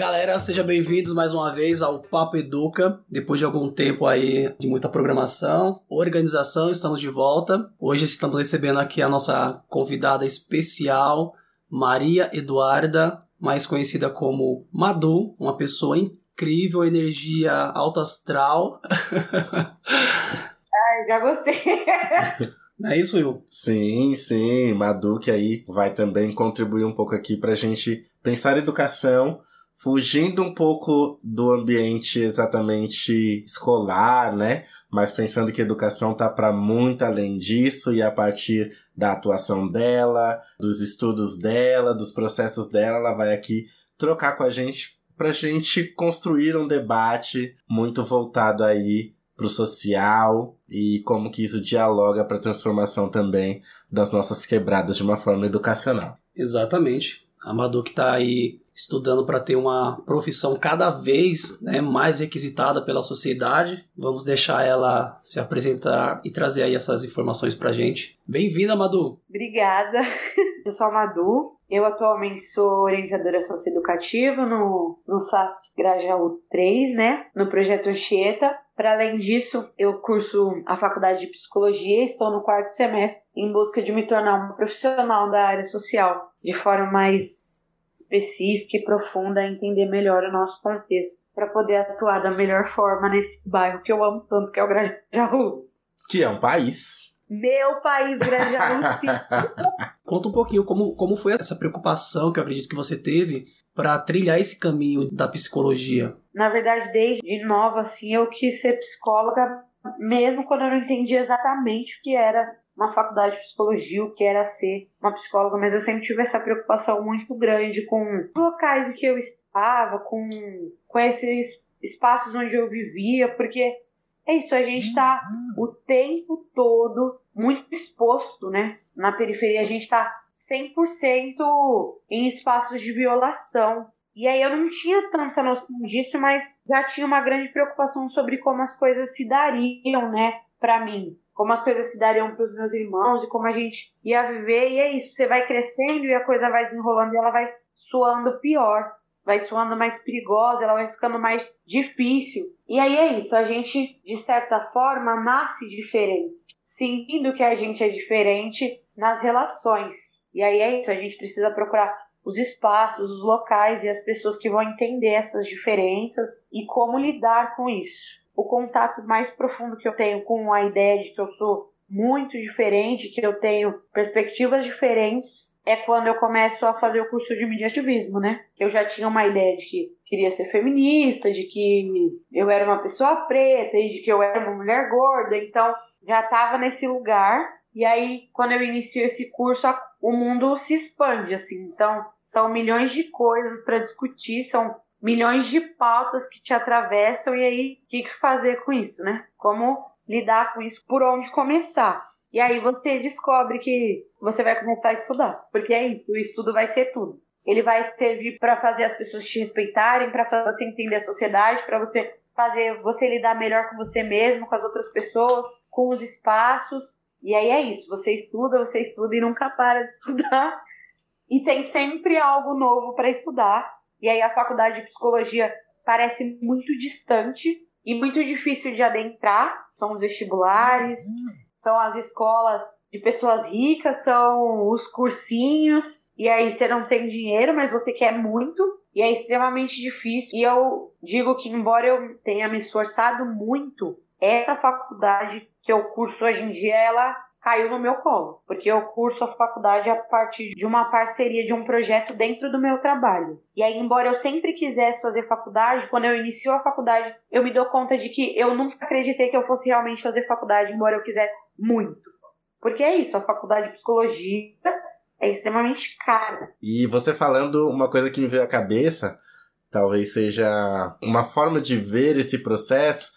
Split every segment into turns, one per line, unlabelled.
Galera, sejam bem-vindos mais uma vez ao Papo Educa. Depois de algum tempo aí de muita programação, organização, estamos de volta. Hoje estamos recebendo aqui a nossa convidada especial, Maria Eduarda, mais conhecida como Madu, uma pessoa incrível, energia alta astral.
Ai, já gostei.
Não é isso, Will?
Sim, sim. Madu que aí vai também contribuir um pouco aqui pra gente pensar educação fugindo um pouco do ambiente exatamente escolar, né? Mas pensando que a educação tá para muito além disso e a partir da atuação dela, dos estudos dela, dos processos dela, ela vai aqui trocar com a gente pra gente construir um debate muito voltado aí pro social e como que isso dialoga para a transformação também das nossas quebradas de uma forma educacional.
Exatamente. Amador que está aí estudando para ter uma profissão cada vez né, mais requisitada pela sociedade. Vamos deixar ela se apresentar e trazer aí essas informações para gente. Bem-vinda, Madu!
Obrigada. Eu sou a Madu. Eu atualmente sou orientadora socioeducativa no, no SAS Grajaú 3, né? No projeto Anchieta. Para além disso, eu curso a faculdade de psicologia, estou no quarto semestre em busca de me tornar uma profissional da área social de forma mais específica e profunda, entender melhor o nosso contexto, para poder atuar da melhor forma nesse bairro que eu amo tanto, que é o Grajaú.
Que é um país.
Meu país, Grajaú, sim.
Conta um pouquinho como, como foi essa preocupação que eu acredito que você teve para trilhar esse caminho da psicologia.
Na verdade, desde nova, assim, eu quis ser psicóloga, mesmo quando eu não entendia exatamente o que era uma faculdade de psicologia, o que era ser uma psicóloga, mas eu sempre tive essa preocupação muito grande com os locais em que eu estava, com, com esses espaços onde eu vivia, porque é isso, a gente está o tempo todo muito exposto, né? Na periferia a gente está 100% em espaços de violação. E aí eu não tinha tanta noção disso, mas já tinha uma grande preocupação sobre como as coisas se dariam, né, para mim como as coisas se dariam para os meus irmãos e como a gente ia viver. E é isso, você vai crescendo e a coisa vai desenrolando e ela vai suando pior, vai suando mais perigosa, ela vai ficando mais difícil. E aí é isso, a gente, de certa forma, nasce diferente, sentindo que a gente é diferente nas relações. E aí é isso, a gente precisa procurar os espaços, os locais e as pessoas que vão entender essas diferenças e como lidar com isso o contato mais profundo que eu tenho com a ideia de que eu sou muito diferente, que eu tenho perspectivas diferentes, é quando eu começo a fazer o curso de mediativismo, né? Eu já tinha uma ideia de que queria ser feminista, de que eu era uma pessoa preta e de que eu era uma mulher gorda, então já estava nesse lugar. E aí, quando eu inicio esse curso, o mundo se expande, assim. Então, são milhões de coisas para discutir, são milhões de pautas que te atravessam e aí o que, que fazer com isso, né? Como lidar com isso, por onde começar. E aí você descobre que você vai começar a estudar, porque é isso, o estudo vai ser tudo. Ele vai servir para fazer as pessoas te respeitarem, para você entender a sociedade, para você fazer você lidar melhor com você mesmo, com as outras pessoas, com os espaços. E aí é isso, você estuda, você estuda e nunca para de estudar. E tem sempre algo novo para estudar e aí a faculdade de psicologia parece muito distante e muito difícil de adentrar. São os vestibulares, são as escolas de pessoas ricas, são os cursinhos. E aí você não tem dinheiro, mas você quer muito. E é extremamente difícil. E eu digo que, embora eu tenha me esforçado muito, essa faculdade que curso hoje em dia, ela caiu no meu colo, porque eu curso a faculdade a partir de uma parceria de um projeto dentro do meu trabalho. E aí, embora eu sempre quisesse fazer faculdade, quando eu inicio a faculdade, eu me dou conta de que eu nunca acreditei que eu fosse realmente fazer faculdade, embora eu quisesse muito. Porque é isso, a faculdade de psicologia é extremamente cara.
E você falando uma coisa que me veio à cabeça, talvez seja uma forma de ver esse processo,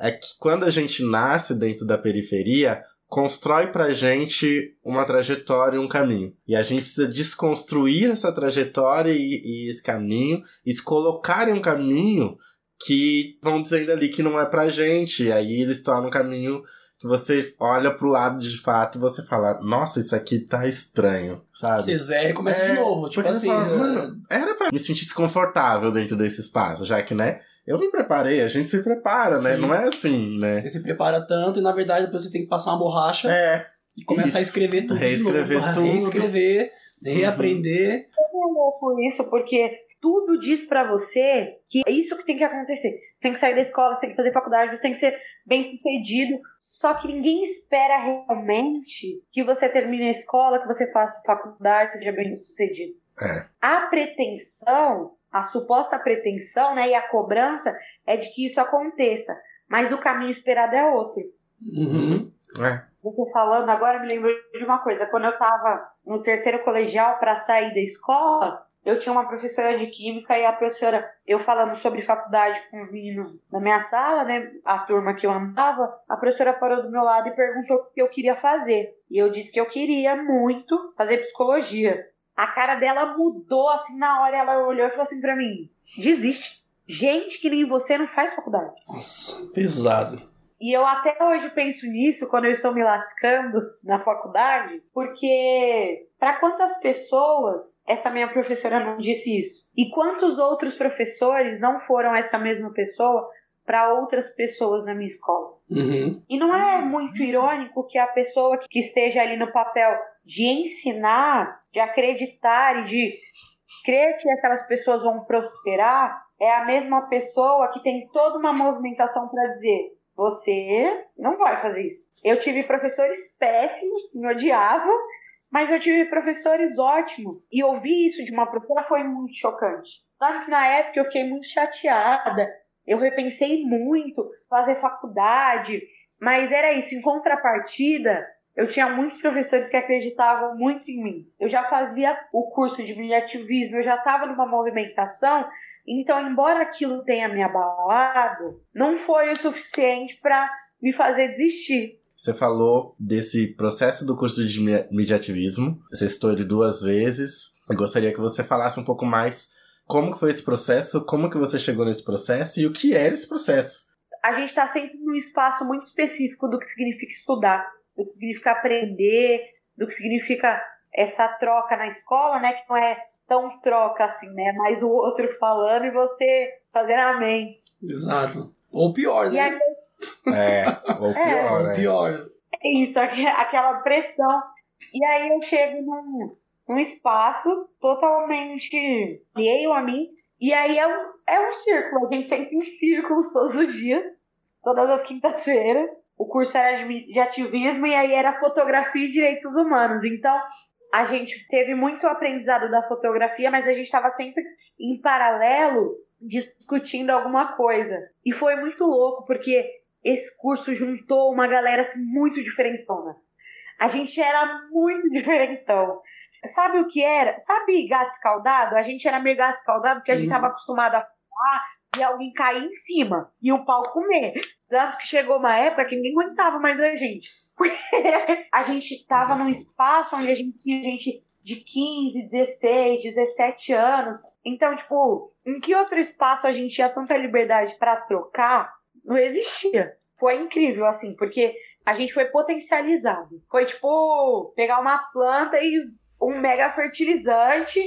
é que quando a gente nasce dentro da periferia, constrói pra gente uma trajetória, um caminho. E a gente precisa desconstruir essa trajetória e, e esse caminho, e se colocar em um caminho que vão dizendo ali que não é pra gente. E aí eles tornam um caminho que você olha pro lado de fato e você fala, nossa, isso aqui tá estranho, sabe?
Você zera e começa
É,
de novo. Tipo assim.
fala,
é,
mano, era pra me sentisse confortável dentro desse espaço, já que, né? Eu me preparei, a gente se prepara, né?
Sim.
Não é assim, né?
Você se prepara tanto e na verdade depois você tem que passar uma borracha
É.
e começar
isso.
a escrever tudo
Reescrever
de novo.
tudo. Uhum.
Reescrever, reaprender.
é louco isso, porque tudo diz pra você que é isso que tem que acontecer. Você tem que sair da escola, você tem que fazer faculdade, você tem que ser bem sucedido. Só que ninguém espera realmente que você termine a escola, que você faça faculdade, seja bem sucedido.
É.
A pretensão, a suposta pretensão, né, e a cobrança é de que isso aconteça. Mas o caminho esperado é outro.
Uhum.
É.
Eu tô falando agora, me lembro de uma coisa. Quando eu tava no terceiro colegial para sair da escola, eu tinha uma professora de química e a professora, eu falando sobre faculdade com os meninos na minha sala, né, a turma que eu andava, a professora parou do meu lado e perguntou o que eu queria fazer. E eu disse que eu queria muito fazer psicologia. A cara dela mudou assim na hora, ela olhou e falou assim pra mim: desiste. Gente que nem você não faz faculdade.
Nossa, pesado.
E eu até hoje penso nisso quando eu estou me lascando na faculdade, porque para quantas pessoas essa minha professora não disse isso? E quantos outros professores não foram essa mesma pessoa para outras pessoas na minha escola?
Uhum.
E não é muito irônico que a pessoa que esteja ali no papel de ensinar, de acreditar e de crer que aquelas pessoas vão prosperar é a mesma pessoa que tem toda uma movimentação para dizer você não vai fazer isso. Eu tive professores péssimos, me odiavam, mas eu tive professores ótimos. E ouvir isso de uma professora foi muito chocante. Claro que na época eu fiquei muito chateada, eu repensei muito fazer faculdade, mas era isso. Em contrapartida, eu tinha muitos professores que acreditavam muito em mim. Eu já fazia o curso de mediativismo, eu já estava numa movimentação então, embora aquilo tenha me abalado, não foi o suficiente para me fazer desistir.
Você falou desse processo do curso de me- mediativismo. Você citou ele duas vezes. Eu gostaria que você falasse um pouco mais como que foi esse processo, como que você chegou nesse processo e o que era esse processo.
A gente está sempre num espaço muito específico do que significa estudar, do que significa aprender, do que significa essa troca na escola, né? Que não é tão troca assim, né? Mas o outro falando e você fazendo amém.
Exato. Ou pior, né?
aí
É, ou pior,
Ou
né?
pior.
é isso, aque- aquela pressão. E aí eu chego num, num espaço totalmente alheio a mim. E aí é um, é um círculo. A gente sempre em círculos todos os dias, todas as quintas-feiras. O curso era de ativismo e aí era fotografia e direitos humanos. Então a gente teve muito aprendizado da fotografia, mas a gente estava sempre em paralelo discutindo alguma coisa. E foi muito louco, porque esse curso juntou uma galera assim, muito diferentona. A gente era muito diferentão. Sabe o que era? Sabe gato escaldado? A gente era meio gato escaldado porque a gente
Uhum.
estava acostumado a falar e alguém cair em cima e o pau comer. Tanto que chegou uma época que ninguém aguentava mais a gente. Porque a gente tava num espaço onde a gente tinha gente de 15, 16, 17 anos. Então, tipo, em que outro espaço a gente tinha tanta liberdade pra trocar? Não existia. Foi incrível, assim, porque a gente foi potencializado. Foi tipo pegar uma planta e um mega fertilizante,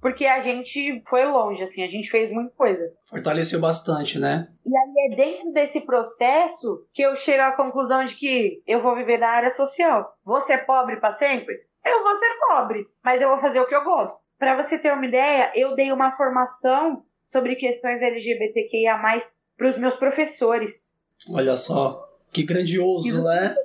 porque a gente foi longe, assim, a gente fez muita coisa.
Fortaleceu bastante, né?
E aí é dentro desse processo que eu chego à conclusão de que eu vou viver na área social. Vou ser pobre para sempre? Eu vou ser pobre, mas eu vou fazer o que eu gosto. Para você ter uma ideia, eu dei uma formação sobre questões LGBTQIA+, para os meus professores.
Olha só. Que grandioso, né?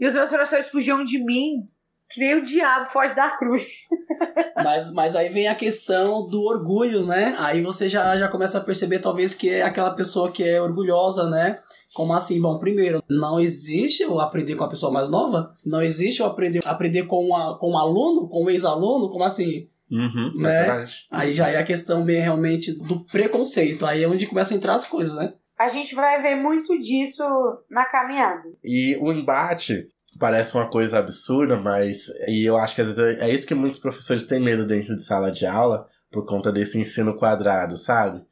E os meus professores fugiam de mim, que nem o diabo foge da cruz.
Mas, mas aí vem a questão do orgulho, né? Aí você já, já começa a perceber, talvez, que é aquela pessoa que é orgulhosa, né? Como assim? Bom, primeiro, não existe eu aprender com a pessoa mais nova? Não existe eu aprender, aprender com, a, com um aluno, com um ex-aluno? Como assim?
Uhum, é
Né?
verdade.
Aí já é a questão bem realmente do preconceito. Aí é onde começam a entrar as coisas, né?
A gente vai ver muito disso na caminhada.
E o embate parece uma coisa absurda, mas e eu acho que às vezes é isso que muitos professores têm medo dentro de sala de aula, por conta desse ensino quadrado, sabe?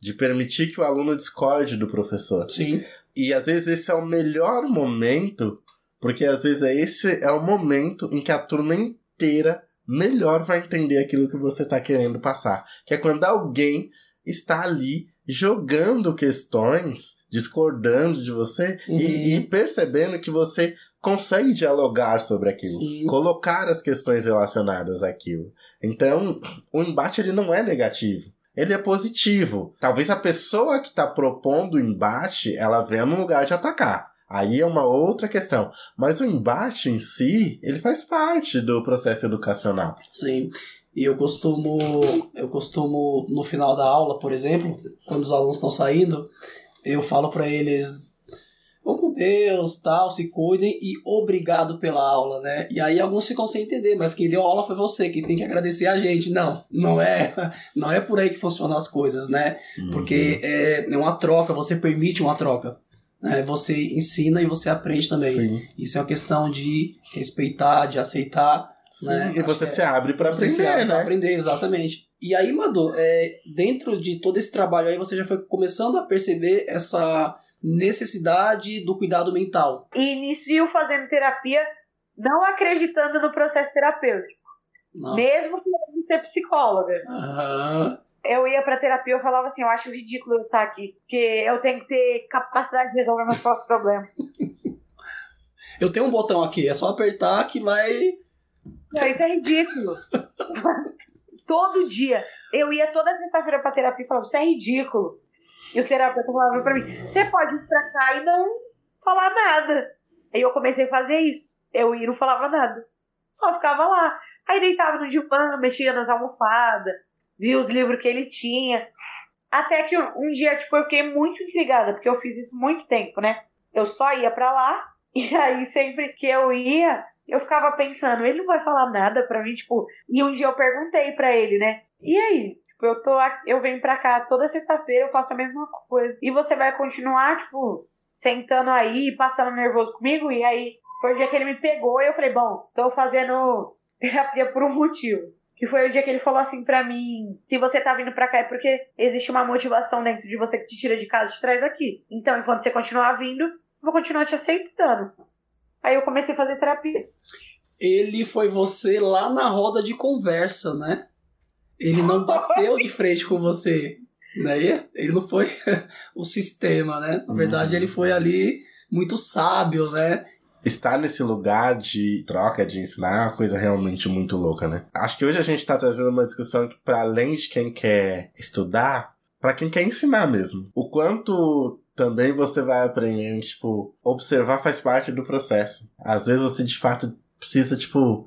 De permitir que o aluno discorde do professor.
Sim.
E às vezes esse é o melhor momento, porque às vezes é esse é o momento em que a turma inteira melhor vai entender aquilo que você está querendo passar. Que é quando alguém está ali jogando questões, discordando de você uhum. e, e, percebendo que você consegue dialogar sobre aquilo, Sim. colocar as questões relacionadas àquilo. Então, o embate ele não é negativo. Ele é positivo. Talvez a pessoa que está propondo o embate, ela venha num lugar de atacar. Aí é uma outra questão. Mas o embate em si, ele faz parte do processo educacional.
Sim. E eu costumo, eu costumo no final da aula, por exemplo, quando os alunos estão saindo, eu falo para eles vão com Deus, tal, se cuidem e obrigado pela aula, né? E aí alguns ficam sem entender, mas quem deu a aula foi você, quem tem que agradecer a gente. Não, não é, não é por aí que funcionam as coisas, né? Uhum. Porque é, é uma troca, você permite uma troca. Né? Você ensina e você aprende também. Sim. Isso é uma questão de respeitar, de aceitar Sim, né?
E você se abre para aprender, se abre né?
aprender, exatamente. E aí, Madu, é, dentro de todo esse trabalho aí, você já foi começando a perceber essa necessidade do cuidado mental.
E inicio fazendo terapia, não acreditando no processo terapêutico. Nossa. Mesmo que eu ser psicóloga.
Uhum.
Eu ia pra terapia, eu falava assim, eu acho ridículo eu estar aqui, porque eu tenho que ter capacidade de resolver meus próprios problemas.
eu tenho um botão aqui, é só apertar que vai
não, isso é ridículo. Todo dia. Eu ia toda sexta-feira pra terapia e falava, isso é ridículo. E o terapeuta falava pra mim, você pode ir pra cá e não falar nada. Aí eu comecei a fazer isso. Eu ia e não falava nada. Só ficava lá. Aí deitava no divã, mexia nas almofadas, via os livros que ele tinha. Até que um dia, tipo, eu fiquei muito intrigada, porque eu fiz isso muito tempo, né? Eu só ia pra lá, e aí sempre que eu ia, eu ficava pensando, ele não vai falar nada pra mim, tipo, e um dia eu perguntei pra ele, né? E aí? Tipo, eu tô eu venho pra cá toda sexta-feira, eu faço a mesma coisa. E você vai continuar, tipo, sentando aí, passando nervoso comigo? E aí, foi o dia que ele me pegou e eu falei, bom, tô fazendo terapia por um motivo. Que foi o dia que ele falou assim pra mim: se você tá vindo pra cá é porque existe uma motivação dentro de você que te tira de casa e te traz aqui. Então, enquanto você continuar vindo, vou continuar te aceitando. Aí eu comecei a fazer terapia.
Ele foi você lá na roda de conversa, né? Ele não bateu de frente com você, né? Ele não foi o sistema, né? Na verdade, ele foi ali muito sábio, né?
Estar nesse lugar de troca, de ensinar, é uma coisa realmente muito louca, né? Acho que hoje a gente está trazendo uma discussão que, para além de quem quer estudar, para quem quer ensinar mesmo. O quanto também você vai aprendendo, tipo, observar faz parte do processo. Às vezes você de fato precisa, tipo,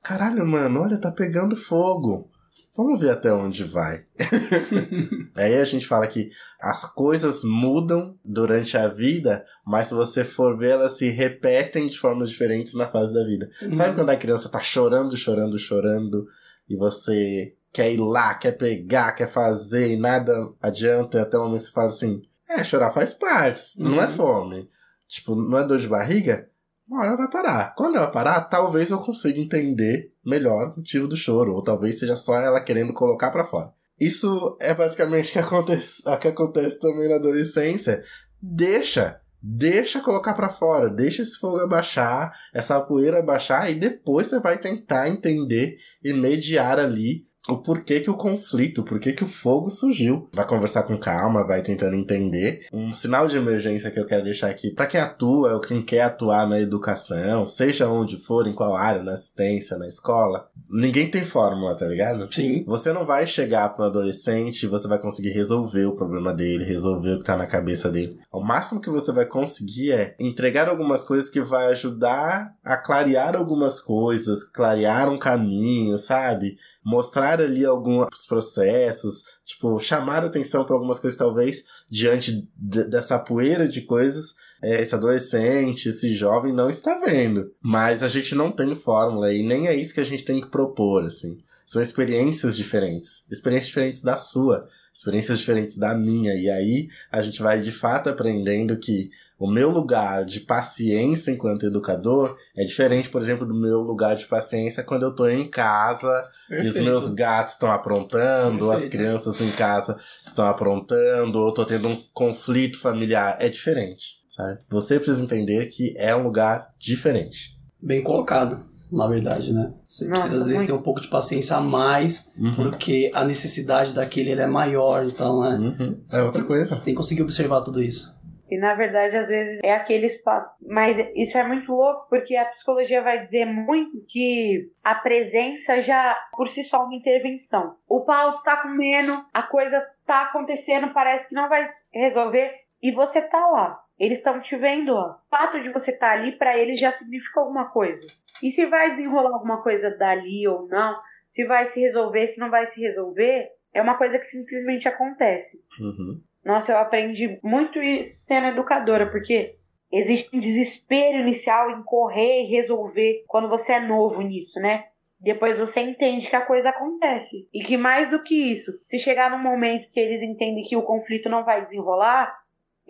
caralho, mano, olha, tá pegando fogo. Vamos ver até onde vai. Aí a gente fala que as coisas mudam durante a vida, mas se você for ver, elas se repetem de formas diferentes na fase da vida. Uhum. Sabe quando a criança tá chorando, chorando, chorando, e você quer ir lá, quer pegar, quer fazer, e nada adianta, e até o momento você fala assim, é, chorar faz parte, uhum. não é uhum. fome. Tipo, não é dor de barriga? Uma hora vai parar. Quando ela parar, talvez eu consiga entender melhor o motivo do choro, ou talvez seja só ela querendo colocar para fora. Isso é basicamente o que acontece, o que acontece também na adolescência. Deixa, deixa colocar para fora, deixa esse fogo abaixar, essa poeira abaixar e depois você vai tentar entender e mediar ali o porquê que o conflito, o porquê que o fogo surgiu. Vai conversar com calma, vai tentando entender. Um sinal de emergência que eu quero deixar aqui para quem atua ou quem quer atuar na educação, seja onde for, em qual área, na assistência, na escola, ninguém tem fórmula, tá ligado?
Sim.
Você não vai chegar para um adolescente e você vai conseguir resolver o problema dele, resolver o que tá na cabeça dele. O máximo que você vai conseguir é entregar algumas coisas que vai ajudar a clarear algumas coisas, clarear um caminho, sabe? Mostrar ali alguns processos, tipo, chamar atenção para algumas coisas, talvez, diante dessa poeira de coisas, é, esse adolescente, esse jovem não está vendo. Mas a gente não tem fórmula e nem é isso que a gente tem que propor, assim. São experiências diferentes, experiências diferentes da sua, experiências diferentes da minha, e aí a gente vai de fato aprendendo que o meu lugar de paciência enquanto educador é diferente, por exemplo, do meu lugar de paciência quando eu tô em casa Perfeito. e os meus gatos estão aprontando, Perfeito. as crianças em casa estão aprontando, ou tô tendo um conflito familiar. É diferente. Sabe? Você precisa entender que é um lugar diferente.
Bem colocado. Na verdade, né? Você
Nossa,
precisa, às vezes,
muito.
ter um pouco de paciência a mais,
Uhum.
porque a necessidade daquele ele é maior, então, né?
Uhum. É outra coisa.
Tem que conseguir observar tudo isso.
E na verdade, às vezes, é aquele espaço. Mas isso é muito louco, porque a psicologia vai dizer muito que a presença já, por si só, é uma intervenção. O Paulo tá comendo, a coisa tá acontecendo, parece que não vai se resolver, e você tá lá. Eles estão te vendo, ó. O fato de você estar ali, pra eles já significa alguma coisa. E se vai desenrolar alguma coisa dali ou não, se vai se resolver, se não vai se resolver, é uma coisa que simplesmente acontece.
Uhum.
Nossa, eu aprendi muito isso sendo educadora, porque existe um desespero inicial em correr e resolver quando você é novo nisso, né? Depois você entende que a coisa acontece. E que mais do que isso, se chegar num momento que eles entendem que o conflito não vai desenrolar,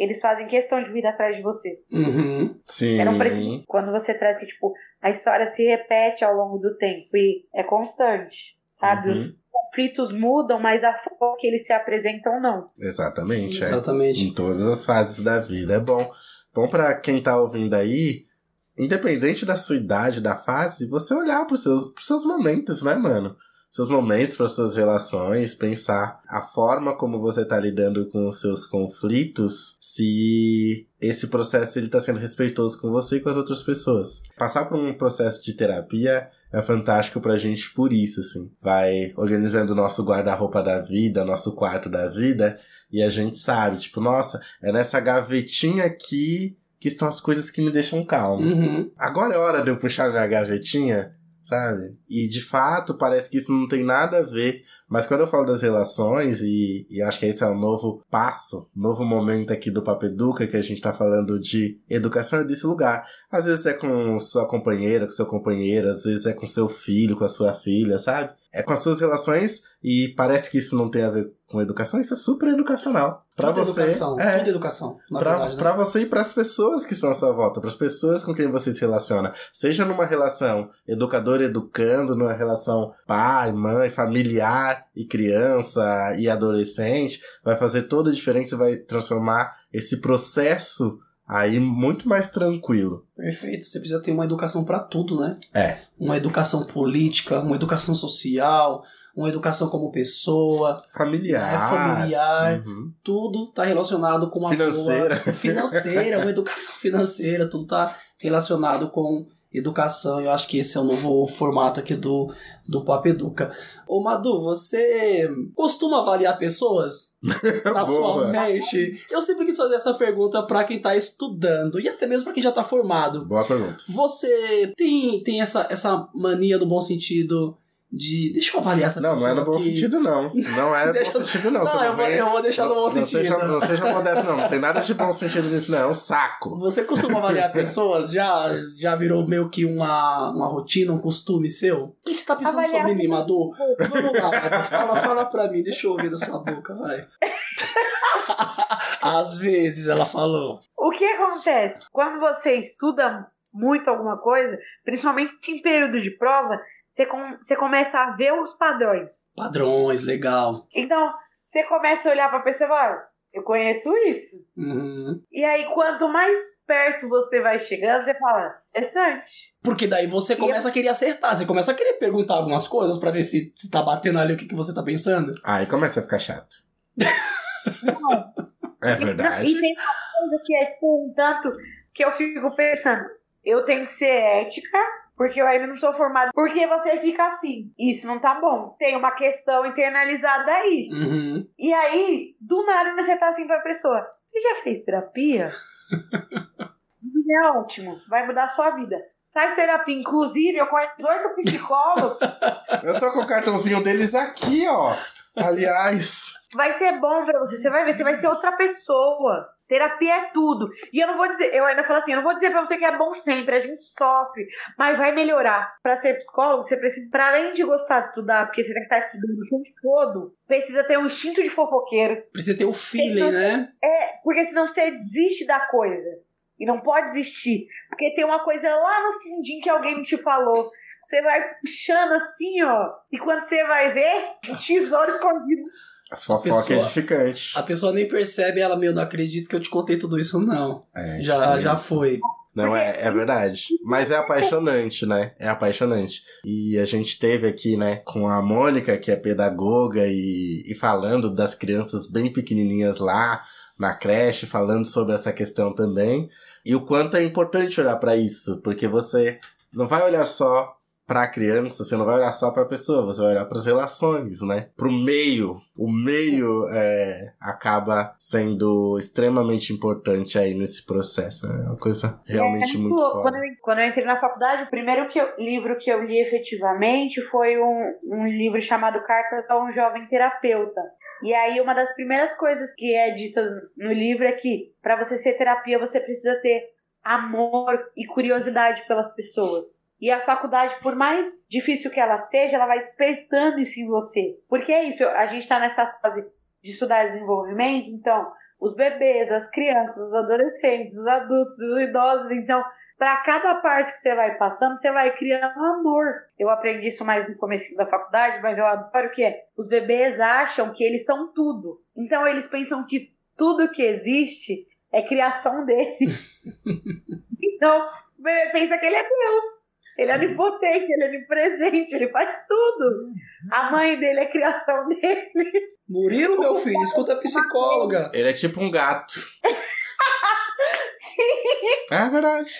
eles fazem questão de vir atrás de você.
Uhum.
Sim.
É um preciso. Quando você traz que, tipo, a história se repete ao longo do tempo e é constante, sabe?
Uhum.
Os conflitos mudam, mas a forma que eles se apresentam, não.
Exatamente. é.
Exatamente.
Em todas as fases da vida. É bom. Bom pra quem tá ouvindo aí, independente da sua idade, da fase, você olhar pros seus, pros seus momentos, né, mano? Seus momentos, para suas relações, pensar a forma como você tá lidando com os seus conflitos, se esse processo ele tá sendo respeitoso com você e com as outras pessoas. Passar por um processo de terapia é fantástico pra gente por isso, assim. Vai organizando o nosso guarda-roupa da vida, nosso quarto da vida, e a gente sabe, tipo, nossa, é nessa gavetinha aqui que estão as coisas que me deixam calmo.
Uhum.
Agora é hora de eu puxar minha gavetinha, sabe? E de fato parece que isso não tem nada a ver. Mas quando eu falo das relações, e, e acho que esse é o novo passo, novo momento aqui do Papo Educa, que a gente tá falando de educação é desse lugar. Às vezes é com sua companheira, com seu companheiro, às vezes é com seu filho, com a sua filha, sabe? É com as suas relações e parece que isso não tem a ver com educação, isso é super educacional. Pra
Tudo
você.
educação.
é,
Tudo educação, na
Pra,
verdade. né?
pra você e pras pessoas que estão à sua volta, pras pessoas com quem você se relaciona. Seja numa relação educador-educando, numa relação pai, mãe, familiar e criança e adolescente, vai fazer toda a diferença e vai transformar esse processo aí muito mais tranquilo.
Perfeito. Você precisa ter uma educação pra tudo, né?
É.
Uma educação política, uma educação social, uma educação como pessoa,
Familiar.
é familiar.
Uhum.
Tudo tá relacionado com uma
Financeira.
boa financeira, uma educação financeira, tudo tá relacionado com educação. Eu acho que esse é o novo formato aqui do, do Papo Educa. Ô Madu, você costuma avaliar pessoas na sua mente? Eu sempre quis fazer essa pergunta pra quem tá estudando e até mesmo pra quem já tá formado.
Boa pergunta.
Você tem, tem essa, essa mania no bom sentido de. Deixa eu avaliar essa
Não, não
pessoa.
é no bom
que-
sentido, não. Não é no bom sentido, não.
Não,
Você
eu vou-
vem-
eu vou deixar no bom
não,
sentido.
Não seja, não seja modesto, não. Não tem nada de bom sentido nisso, não. É um saco.
Você costuma avaliar pessoas? Já, já virou meio que uma, uma rotina, um costume seu? O que você tá pensando
Avaliar
sobre mim, Madu? Vamos lá, Madu. Fala, fala pra mim. Deixa eu ouvir da sua boca, vai. Às vezes ela falou.
O que acontece? Quando você estuda muito alguma coisa, principalmente em período de prova, você, com- você começa a ver os padrões.
Padrões, legal.
Então, você começa a olhar pra pessoa e falar, "Ah, eu conheço isso.
Uhum.
E aí, quanto mais perto você vai chegando, você fala, interessante.
Porque daí você começa a querer acertar, você começa a querer perguntar algumas coisas pra ver se, se tá batendo ali o que, que você tá pensando.
Aí começa a ficar chato. É verdade.
E tem uma coisa que é tipo, um tanto que eu fico pensando, eu tenho que ser ética, porque eu ainda não sou formada. Porque você fica assim, isso não tá bom. Tem uma questão internalizada aí.
Uhum.
E aí, do nada, você tá assim pra pessoa. Você já fez terapia? é ótimo, vai mudar a sua vida. Faz terapia. Inclusive, eu conheço oito psicólogos.
Eu tô com o cartãozinho deles aqui, ó. Aliás.
vai ser bom pra você. Você vai ver, você vai ser outra pessoa. Terapia é tudo. E eu não vou dizer, eu ainda falo assim, eu não vou dizer pra você que é bom sempre, a gente sofre, mas vai melhorar. Pra ser psicólogo, você precisa, pra além de gostar de estudar, porque você tem que estar estudando o tempo todo, precisa ter um instinto de fofoqueiro.
Precisa ter o feeling, né?
É, porque senão você desiste da coisa. E não pode desistir. Porque tem uma coisa lá no fundinho que alguém te falou. Você vai puxando assim, ó. E quando você vai ver, um tesouro escondido.
A fofoca
pessoa-
é edificante.
A pessoa nem percebe, ela, meu, não acredito que eu te contei tudo isso, não.
É,
Já,
edificante.
já foi.
Não, é, é verdade. Mas é apaixonante, né? É apaixonante. E a gente teve aqui, né, com a Mônica, que é pedagoga, e, e falando das crianças bem pequenininhas lá na creche, falando sobre essa questão também. E o quanto é importante olhar para isso, porque você não vai olhar só para a criança, você não vai olhar só para a pessoa, você vai olhar para as relações, né? Para o meio. O meio é, acaba sendo extremamente importante aí nesse processo. Né? É uma coisa realmente é, muito forte.
Quando eu, quando eu entrei na faculdade, o primeiro que eu, livro que eu li efetivamente foi um, um livro chamado Cartas a um Jovem Terapeuta. E aí, uma das primeiras coisas que é dita no livro é que para você ser terapia, você precisa ter amor e curiosidade pelas pessoas. E a faculdade, por mais difícil que ela seja, ela vai despertando isso em você. Porque é isso, a gente está nessa fase de estudar desenvolvimento, então, os bebês, as crianças, os adolescentes, os adultos, os idosos, então, para cada parte que você vai passando, você vai criando amor. Eu aprendi isso mais no começo da faculdade, mas eu adoro que é, os bebês acham que eles são tudo. Então, eles pensam que tudo que existe é criação deles. então, o bebê pensa que ele é Deus. Ele é onipotente, ele é onipresente, ele faz tudo. A mãe dele é criação dele.
Murilo, meu filho, escuta a psicóloga.
Ele é tipo um gato.
Sim.
É verdade.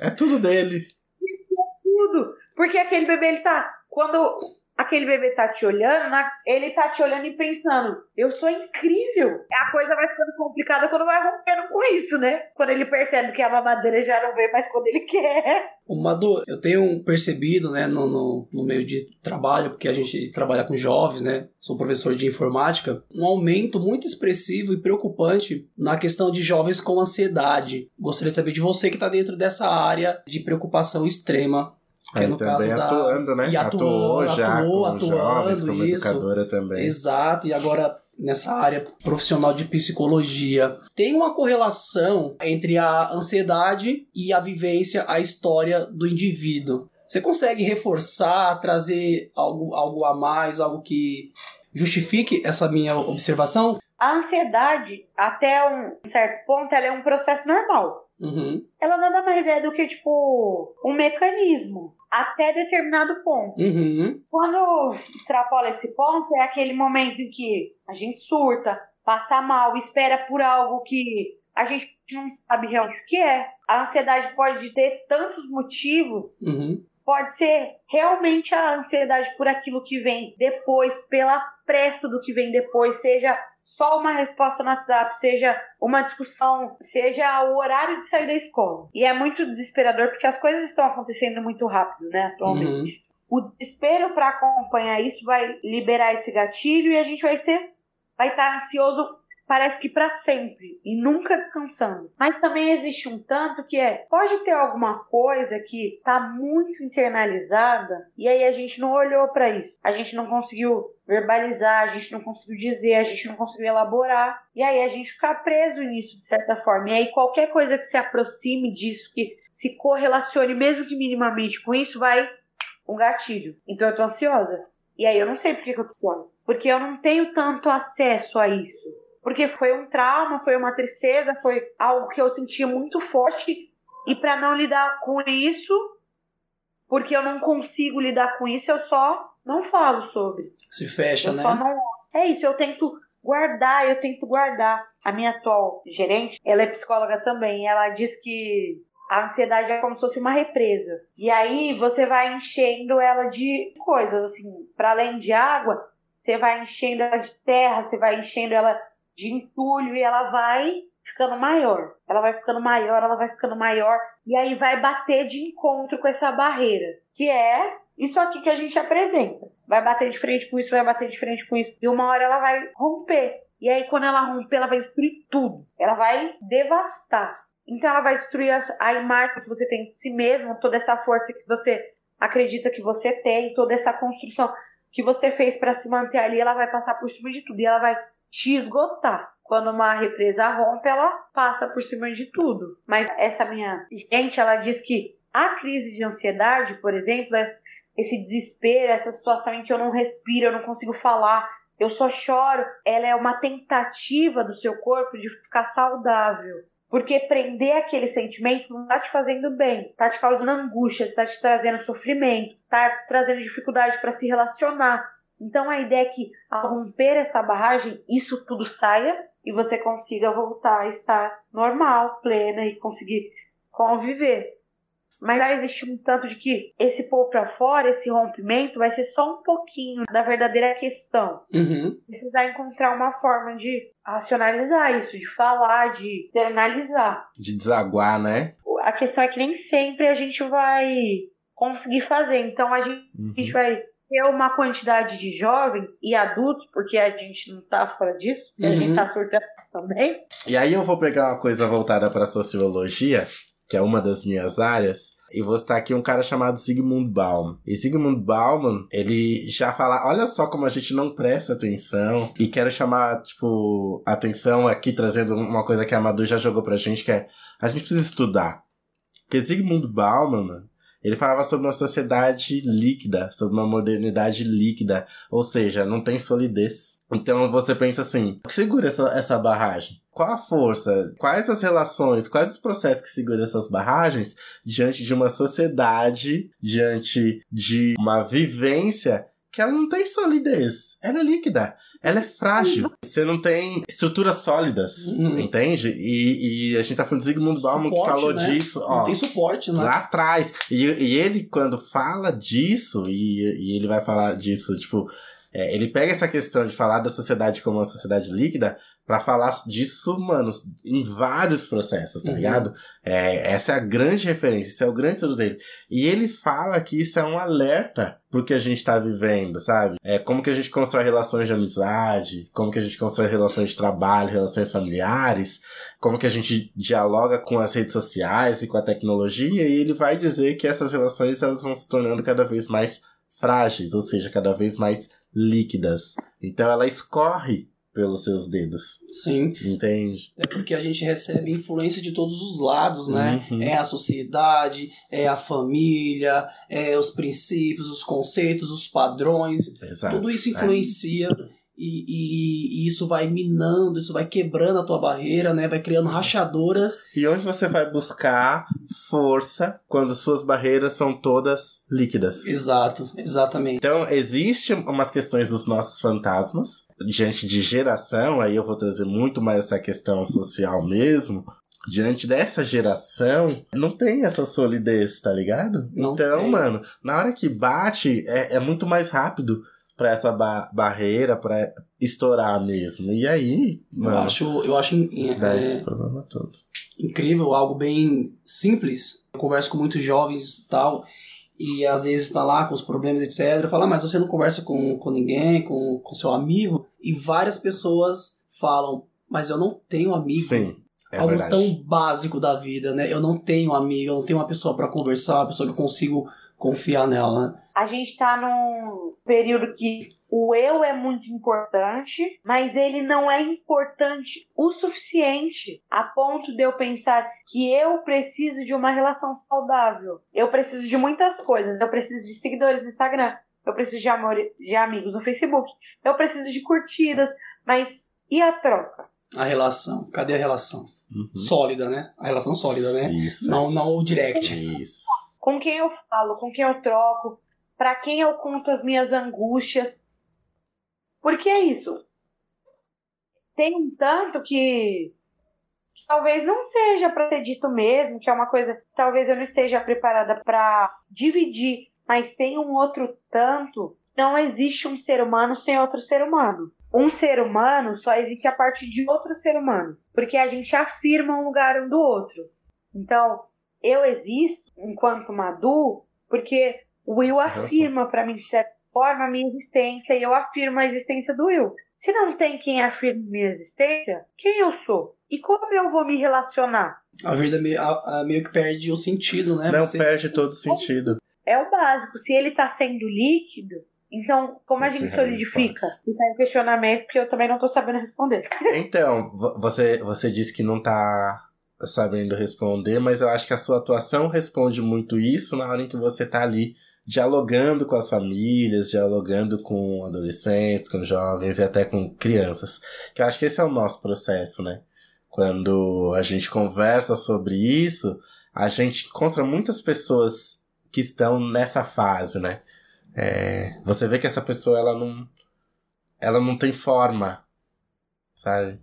É tudo dele.
É tudo. Porque aquele bebê, ele tá. Quando aquele bebê tá te olhando, ele tá te olhando e pensando, eu sou incrível. A coisa vai ficando complicada quando vai rompendo com isso, né? Quando ele percebe que a mamadeira já não vem mais quando ele quer.
O Madu, eu tenho percebido, né, no, no, no, meio de trabalho, porque a gente trabalha com jovens, né, sou professor de informática, um aumento muito expressivo e preocupante na questão de jovens com ansiedade. Gostaria de saber de você que está dentro dessa área de preocupação extrema
que no também caso atuando, da... né?
E atuou, atuou já atuou,
com atuando, jovens, como isso. educadora também.
Exato, e agora nessa área profissional de psicologia. Tem uma correlação entre a ansiedade e a vivência, a história do indivíduo. Você consegue reforçar, trazer algo, algo a mais, algo que justifique essa minha observação?
A ansiedade, até um certo ponto, ela é um processo normal.
Uhum.
Ela nada mais é do que, tipo, um mecanismo até determinado ponto.
Uhum.
Quando extrapola esse ponto, é aquele momento em que a gente surta, passa mal, espera por algo que a gente não sabe realmente o que é. A ansiedade pode ter tantos motivos.
Uhum.
Pode ser realmente a ansiedade por aquilo que vem depois, pela pressa do que vem depois, seja só uma resposta no WhatsApp, seja uma discussão, seja o horário de sair da escola. E é muito desesperador porque as coisas estão acontecendo muito rápido, né, atualmente. Uhum. O desespero para acompanhar isso vai liberar esse gatilho e a gente vai ser vai estar ansioso parece que para sempre e nunca descansando. Mas também existe um tanto que é, pode ter alguma coisa que tá muito internalizada e aí a gente não olhou para isso. A gente não conseguiu verbalizar, a gente não conseguiu dizer, a gente não conseguiu elaborar. E aí a gente fica preso nisso de certa forma. E aí qualquer coisa que se aproxime disso, que se correlacione mesmo que minimamente com isso, vai um gatilho. Então eu tô ansiosa. E aí eu não sei por que eu tô ansiosa. Porque eu não tenho tanto acesso a isso porque foi um trauma, foi uma tristeza, foi algo que eu sentia muito forte e para não lidar com isso, porque eu não consigo lidar com isso, eu só não falo sobre.
Se fecha,
eu
né?
Não... É isso, eu tento guardar, eu tento guardar. A minha atual gerente, ela é psicóloga também, ela diz que a ansiedade é como se fosse uma represa. E aí você vai enchendo ela de coisas, assim, para além de água, você vai enchendo ela de terra, você vai enchendo ela de entulho e ela vai ficando maior. Ela vai ficando maior, ela vai ficando maior e aí vai bater de encontro com essa barreira, que é isso aqui que a gente apresenta. Vai bater de frente com isso, vai bater de frente com isso e uma hora ela vai romper. E aí quando ela romper, ela vai destruir tudo. Ela vai devastar. Então ela vai destruir a, a imagem que você tem de si mesmo, toda essa força que você acredita que você tem, toda essa construção que você fez para se manter ali, ela vai passar por cima de tudo e ela vai te esgotar. Quando uma represa rompe, ela passa por cima de tudo. Mas essa minha gente, ela diz que a crise de ansiedade, por exemplo, é esse desespero, essa situação em que eu não respiro, eu não consigo falar, eu só choro, ela é uma tentativa do seu corpo de ficar saudável. Porque prender aquele sentimento não tá te fazendo bem, tá te causando angústia, tá te trazendo sofrimento, tá trazendo dificuldade para se relacionar. Então a ideia é que ao romper essa barragem, isso tudo saia e você consiga voltar a estar normal, plena e conseguir conviver. Mas já existe um tanto de que esse pôr para fora, esse rompimento, vai ser só um pouquinho da verdadeira questão.
Uhum.
Precisar encontrar uma forma de racionalizar isso, de falar, de internalizar.
De desaguar, né?
A questão é que nem sempre a gente vai conseguir fazer. Então a gente,
Uhum.
a gente vai ter uma quantidade de jovens e adultos, porque a gente não tá fora disso, e a
Uhum.
gente tá surtando também.
E aí eu vou pegar uma coisa voltada para sociologia, que é uma das minhas áreas, e vou citar aqui um cara chamado Sigmund Bauman. E Sigmund Bauman, ele já fala, olha só como a gente não presta atenção. E quero chamar, tipo, atenção aqui, trazendo uma coisa que a Madu já jogou pra gente, que é, a gente precisa estudar. Porque Sigmund Bauman, ele falava sobre uma sociedade líquida, sobre uma modernidade líquida, ou seja, não tem solidez. Então você pensa assim, o que segura essa, essa barragem? Qual a força? Quais as relações? Quais os processos que seguram essas barragens diante de uma sociedade, diante de uma vivência que ela não tem solidez? Ela é líquida. Ela é frágil. Você não tem estruturas sólidas,
Uhum.
entende? E, e a gente tá falando de Zygmunt Bauman que falou
né?
disso. Ó,
Não tem suporte, né?
lá atrás. E, e ele, quando fala disso, e, e ele vai falar disso, tipo, é, ele pega essa questão de falar da sociedade como uma sociedade líquida pra falar disso, mano, em vários processos, tá
Uhum.
ligado? É, essa é a grande referência, esse é o grande estudo dele. E ele fala que isso é um alerta pro que a gente tá vivendo, sabe? É como que a gente constrói relações de amizade, como que a gente constrói relações de trabalho, relações familiares, como que a gente dialoga com as redes sociais e com a tecnologia, e ele vai dizer que essas relações elas vão se tornando cada vez mais frágeis, ou seja, cada vez mais líquidas. Então ela escorre pelos seus dedos,
Sim.
entende?
É porque a gente recebe influência de todos os lados, né?
Uhum.
É a sociedade, é a família, é os princípios, os conceitos, os padrões.
Exato.
Tudo isso
É.
e, e- e isso vai minando, isso vai quebrando a tua barreira, né? Vai criando rachaduras.
E onde você vai buscar força quando suas barreiras são todas líquidas?
Exato, exatamente.
Então, existe umas questões dos nossos fantasmas, diante de geração, aí eu vou trazer muito mais essa questão social mesmo. Diante dessa geração, não tem essa solidez, tá ligado?
Não
então,
tem.
mano, na hora que bate, é, é muito mais rápido pra essa ba- barreira, pra estourar mesmo. E aí,
Eu
mano,
acho, eu acho é,
dá esse problema todo.
incrível, algo bem simples. Eu converso com muitos jovens e tal, e às vezes tá lá com os problemas, etc. Eu falo, ah, mas você não conversa com, com ninguém, com, com seu amigo? E várias pessoas falam, mas eu não tenho amigo.
Sim, é
algo
verdade.
tão básico da vida, né? Eu não tenho amigo, eu não tenho uma pessoa para conversar, uma pessoa que eu consigo confiar nela, né?
A gente tá num período que o eu é muito importante, mas ele não é importante o suficiente a ponto de eu pensar que eu preciso de uma relação saudável. Eu preciso de muitas coisas. Eu preciso de seguidores no Instagram. Eu preciso de, amor, de amigos no Facebook. Eu preciso de curtidas. Mas e a troca?
A relação, cadê a relação?
Uhum.
Sólida, né? A relação sólida, né?
Isso.
Não, não o direct.
Isso.
com quem eu falo, com quem eu troco, para quem eu conto as minhas angústias. Porque é isso. Tem um tanto que, que talvez não seja para ser dito mesmo, que é uma coisa que talvez eu não esteja preparada para dividir, mas tem um outro tanto. Não existe um ser humano sem outro ser humano. Um ser humano só existe a partir de outro ser humano, porque a gente afirma um lugar um do outro. Então, eu existo enquanto Madu porque o Will afirma para mim, de certa forma, a minha existência e eu afirmo a existência do Will. Se não tem quem afirme minha existência, quem eu sou? E como eu vou me relacionar?
A vida meio, a- a meio que perde o sentido, né?
Não
Você-
perde todo sentido.
É o básico. Se ele tá sendo líquido, então como a gente solidifica? aí o questionamento, porque eu também não tô sabendo responder.
Então, vo- você, você disse que não tá sabendo responder, mas eu acho que a sua atuação responde muito isso na hora em que você tá ali dialogando com as famílias, dialogando com adolescentes, com jovens e até com crianças. Que eu acho que esse é o nosso processo, né? quando a gente conversa sobre isso, a gente encontra muitas pessoas que estão nessa fase, né? É, você vê que essa pessoa ela não ela não tem forma, sabe?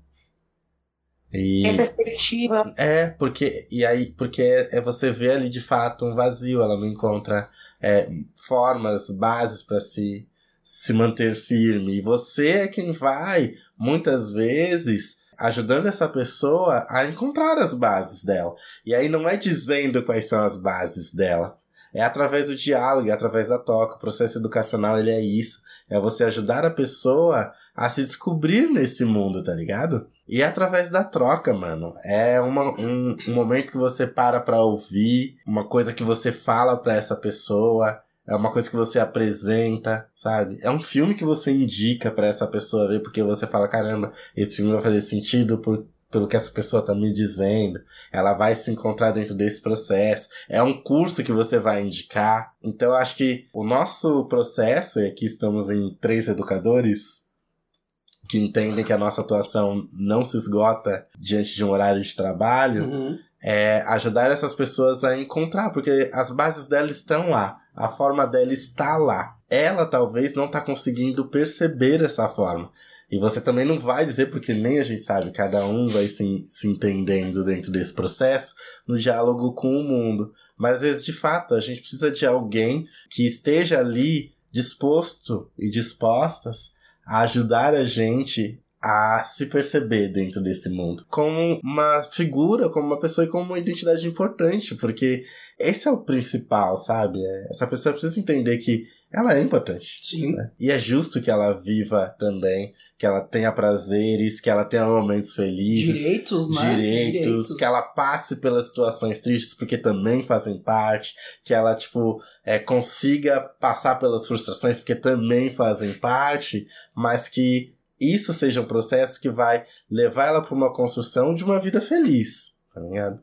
E... Tem perspectiva.
É, porque. E aí, porque é, é você vê ali de fato um vazio, ela não encontra é, formas, bases para se, se manter firme. E você é quem vai, muitas vezes, ajudando essa pessoa a encontrar as bases dela. E aí não é dizendo quais são as bases dela. É através do diálogo, é através da toca. O processo educacional ele é isso. É você ajudar a pessoa a se descobrir nesse mundo, tá ligado? E é através da troca, mano. É uma, um, um momento que você para pra ouvir, uma coisa que você fala pra essa pessoa, é uma coisa que você apresenta, sabe? É um filme que você indica para essa pessoa ver, porque você fala, caramba, esse filme vai fazer sentido por, pelo que essa pessoa tá me dizendo. Ela vai se encontrar dentro desse processo. É um curso que você vai indicar. Então eu acho que o nosso processo, e aqui estamos em três educadores, que entendem que a nossa atuação não se esgota diante de um horário de trabalho, uhum. é ajudar essas pessoas a encontrar, porque as bases dela estão lá, a forma dela está lá. Ela talvez não está conseguindo perceber essa forma. E você também não vai dizer, porque nem a gente sabe, cada um vai se, se entendendo dentro desse processo, no diálogo com o mundo. Mas às vezes, de fato, a gente precisa de alguém que esteja ali disposto e dispostas a ajudar a gente a se perceber dentro desse mundo como uma figura, como uma pessoa e como uma identidade importante, porque esse é o principal, sabe? É, essa pessoa precisa entender que ela é importante.
Sim.
Né? E é justo que ela viva também, que ela tenha prazeres, que ela tenha momentos felizes.
Direitos, né?
Direitos, direitos. que ela passe pelas situações tristes, porque também fazem parte. Que ela, tipo, é, consiga passar pelas frustrações, porque também fazem parte. Mas que isso seja um processo que vai levar ela para uma construção de uma vida feliz, tá ligado?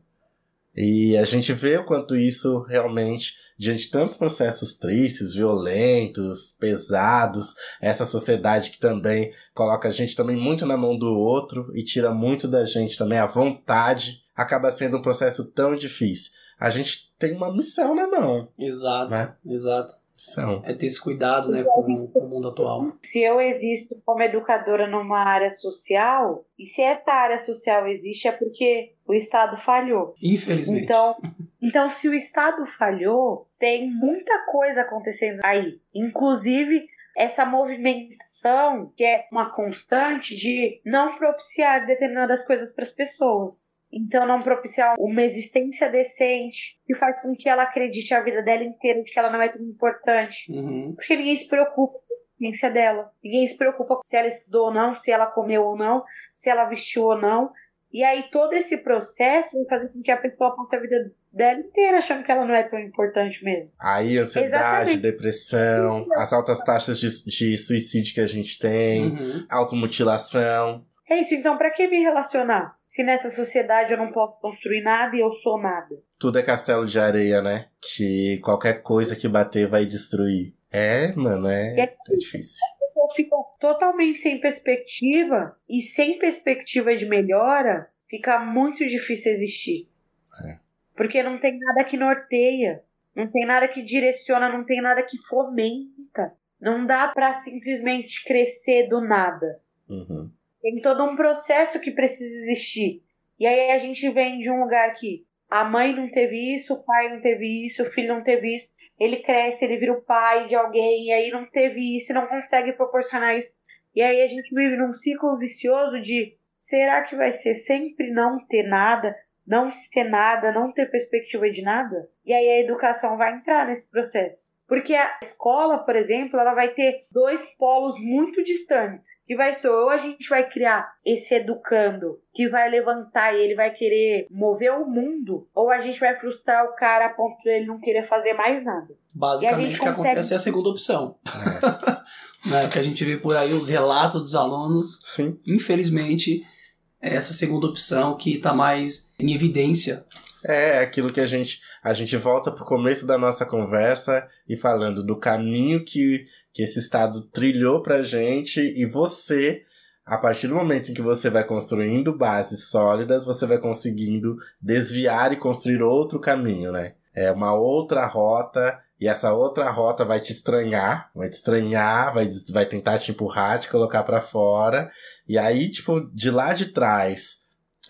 E a gente vê o quanto isso realmente, diante de tantos processos tristes, violentos, pesados, essa sociedade que também coloca a gente também muito na mão do outro e tira muito da gente também a vontade, acaba sendo um processo tão difícil. A gente tem uma missão na mão.
Exato,
né?
exato.
São.
É ter esse cuidado né, com, com, o mundo atual.
Se eu existo como educadora numa área social, e se essa área social existe é porque o Estado falhou.
Infelizmente.
Então, então se o Estado falhou, tem muita coisa acontecendo aí. Inclusive essa movimentação que é uma constante de não propiciar determinadas coisas para as pessoas. Então, não propiciar uma existência decente que faz com que ela acredite a vida dela inteira de que ela não é tão importante.
Uhum.
Porque ninguém se preocupa com a existência dela. Ninguém se preocupa se ela estudou ou não, se ela comeu ou não, se ela vestiu ou não. E aí todo esse processo vai fazer com que a pessoa passe a vida dela inteira achando que ela não é tão importante mesmo.
Aí, ansiedade, Exatamente. depressão, as altas taxas de, de suicídio que a gente tem, uhum. automutilação.
É isso, então para que me relacionar? Se nessa sociedade eu não posso construir nada e eu sou nada.
Tudo é castelo de areia, né? Que qualquer coisa que bater vai destruir. É, mano, é, é, é difícil
totalmente sem perspectiva e sem perspectiva de melhora, fica muito difícil existir.
É.
Porque não tem nada que norteia, não tem nada que direciona, não tem nada que fomenta. Não dá para simplesmente crescer do nada.
Uhum.
Tem todo um processo que precisa existir. E aí a gente vem de um lugar que a mãe não teve isso, o pai não teve isso, o filho não teve isso. Ele cresce, ele vira o pai de alguém, e aí não teve isso, não consegue proporcionar isso. E aí a gente vive num ciclo vicioso de será que vai ser sempre não ter nada? Não ser nada, não ter perspectiva de nada. E aí a educação vai entrar nesse processo. Porque a escola, por exemplo, ela vai ter dois polos muito distantes. Que vai ser ou a gente vai criar esse educando que vai levantar e ele vai querer mover o mundo, ou a gente vai frustrar o cara a ponto de ele não querer fazer mais nada.
Basicamente, o que consegue... acontece é a segunda opção. É. né? Que a gente vê por aí os relatos dos alunos.
Sim.
Infelizmente, essa segunda opção que está mais em evidência.
É aquilo que a gente a gente volta pro começo da nossa conversa e falando do caminho que, que esse estado trilhou pra gente e você a partir do momento em que você vai construindo bases sólidas, você vai conseguindo desviar e construir outro caminho, né? É uma outra rota e essa outra rota vai te estranhar, vai te estranhar, vai, vai tentar te empurrar, te colocar para fora. E aí, tipo, de lá de trás,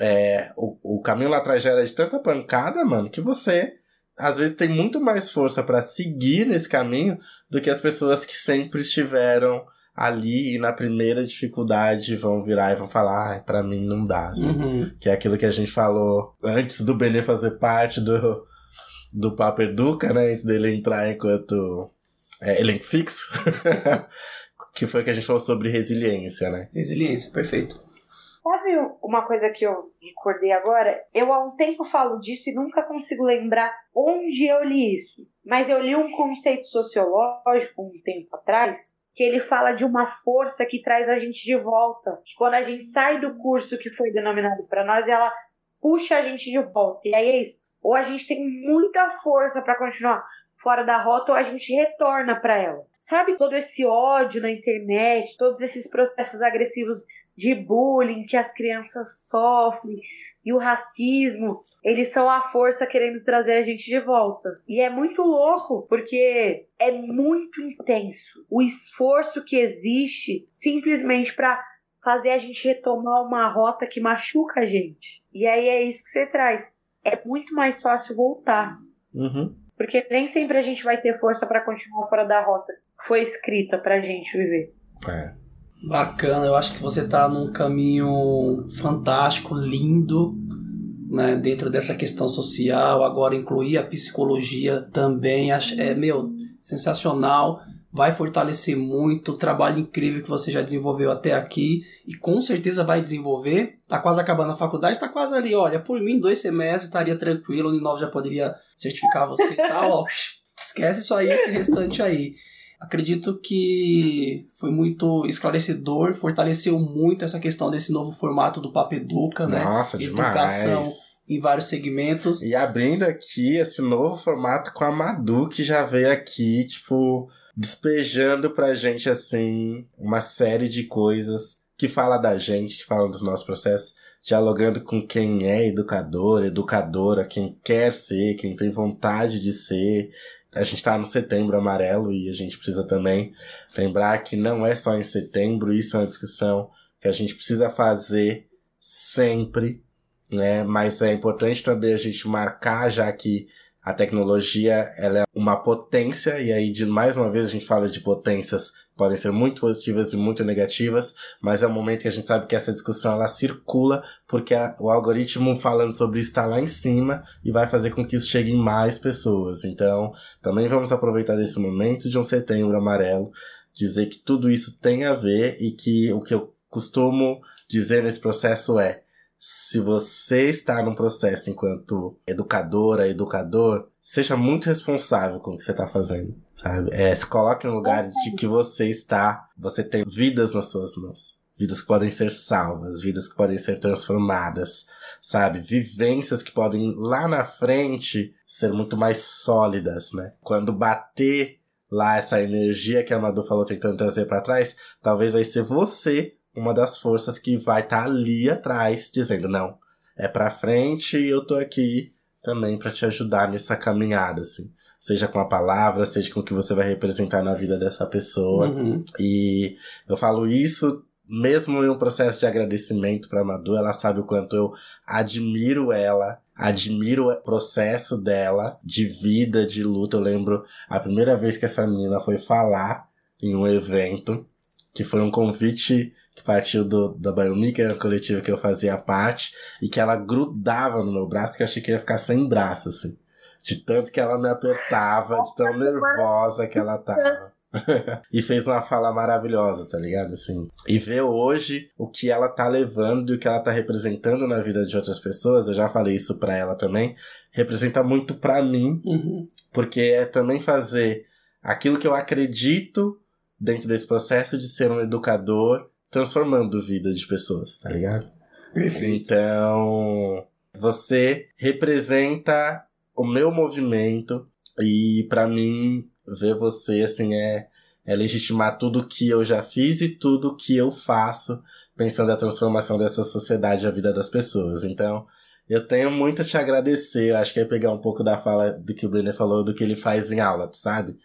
é, o, o caminho lá atrás já era de tanta pancada, mano, que você às vezes tem muito mais força para seguir nesse caminho do que as pessoas que sempre estiveram ali e na primeira dificuldade vão virar e vão falar, ah, para mim não dá, assim.
Uhum.
Que é aquilo que a gente falou antes do Benê fazer parte do, do Papo Educa, né? Antes dele entrar enquanto é, elenco fixo. que foi que a gente falou sobre resiliência, né?
Resiliência, perfeito.
Sabe uma coisa que eu recordei agora? Eu há um tempo falo disso e nunca consigo lembrar onde eu li isso. Mas eu li um conceito sociológico um tempo atrás que ele fala de uma força que traz a gente de volta. Que quando a gente sai do curso que foi denominado para nós, ela puxa a gente de volta. E aí é isso. Ou a gente tem muita força para continuar fora da rota, ou a gente retorna para ela. Sabe todo esse ódio na internet, todos esses processos agressivos de bullying que as crianças sofrem, e o racismo, eles são a força querendo trazer a gente de volta. E é muito louco, porque é muito intenso o esforço que existe simplesmente para fazer a gente retomar uma rota que machuca a gente. E aí é isso que você traz. É muito mais fácil voltar.
Uhum.
Porque nem sempre a gente vai ter força para continuar fora da rota que foi escrita pra gente viver.
É.
Bacana, eu acho que você está num caminho fantástico, lindo, né, dentro dessa questão social, agora incluir a psicologia também, acho, é, meu, sensacional, vai fortalecer muito o trabalho incrível que você já desenvolveu até aqui e com certeza vai desenvolver, tá quase acabando a faculdade, tá quase ali, olha, por mim dois semestres estaria tranquilo, o Uninove já poderia certificar você e tal, ó, esquece isso aí, esse restante aí. Acredito que foi muito esclarecedor, fortaleceu muito essa questão desse novo formato do Papo Educa, né?
Nossa,
Educação
demais.
em vários segmentos.
E abrindo aqui esse novo formato com a Madu, que já veio aqui, tipo, despejando pra gente, assim, uma série de coisas que fala da gente, que fala dos nossos processos, dialogando com quem é educador, educadora, quem quer ser, quem tem vontade de ser, a gente tá no setembro amarelo e a gente precisa também lembrar que não é só em setembro, isso é uma discussão que a gente precisa fazer sempre, né? Mas é importante também a gente marcar, já que a tecnologia ela é uma potência, e aí de mais uma vez a gente fala de potências podem ser muito positivas e muito negativas, mas é um momento que a gente sabe que essa discussão ela circula porque a, o algoritmo falando sobre isso está lá em cima e vai fazer com que isso chegue em mais pessoas. Então, também vamos aproveitar desse momento de um setembro amarelo, dizer que tudo isso tem a ver e que o que eu costumo dizer nesse processo é se você está num processo enquanto educadora, educador, seja muito responsável com o que você está fazendo, sabe? É, se coloque no lugar de que você está, você tem vidas nas suas mãos. Vidas que podem ser salvas, vidas que podem ser transformadas, sabe? Vivências que podem lá na frente ser muito mais sólidas, né? Quando bater lá essa energia que a Madu falou tentando trazer para trás, talvez vai ser você uma das forças que vai estar tá ali atrás, dizendo: não, é pra frente e eu tô aqui também para te ajudar nessa caminhada, assim. Seja com a palavra, seja com o que você vai representar na vida dessa pessoa.
Uhum.
E eu falo isso mesmo em um processo de agradecimento para Madu, ela sabe o quanto eu admiro ela, admiro o processo dela de vida, de luta. Eu lembro a primeira vez que essa menina foi falar em um evento, que foi um convite que partiu do, da Biomi, que era a coletiva que eu fazia parte, e que ela grudava no meu braço, que eu achei que ia ficar sem braço, assim. De tanto que ela me apertava, de tão nervosa que ela tava. e fez uma fala maravilhosa, tá ligado? Assim. E ver hoje o que ela tá levando e o que ela tá representando na vida de outras pessoas, eu já falei isso pra ela também, representa muito pra mim,
Uhum.
porque é também fazer aquilo que eu acredito dentro desse processo de ser um educador transformando a vida de pessoas, tá ligado?
Perfeito.
Então, você representa o meu movimento e para mim ver você assim é é legitimar tudo que eu já fiz e tudo que eu faço, pensando a transformação dessa sociedade e a vida das pessoas. Então, eu tenho muito a te agradecer. Eu acho que é pegar um pouco da fala do que o Brenner falou, do que ele faz em aula, sabe?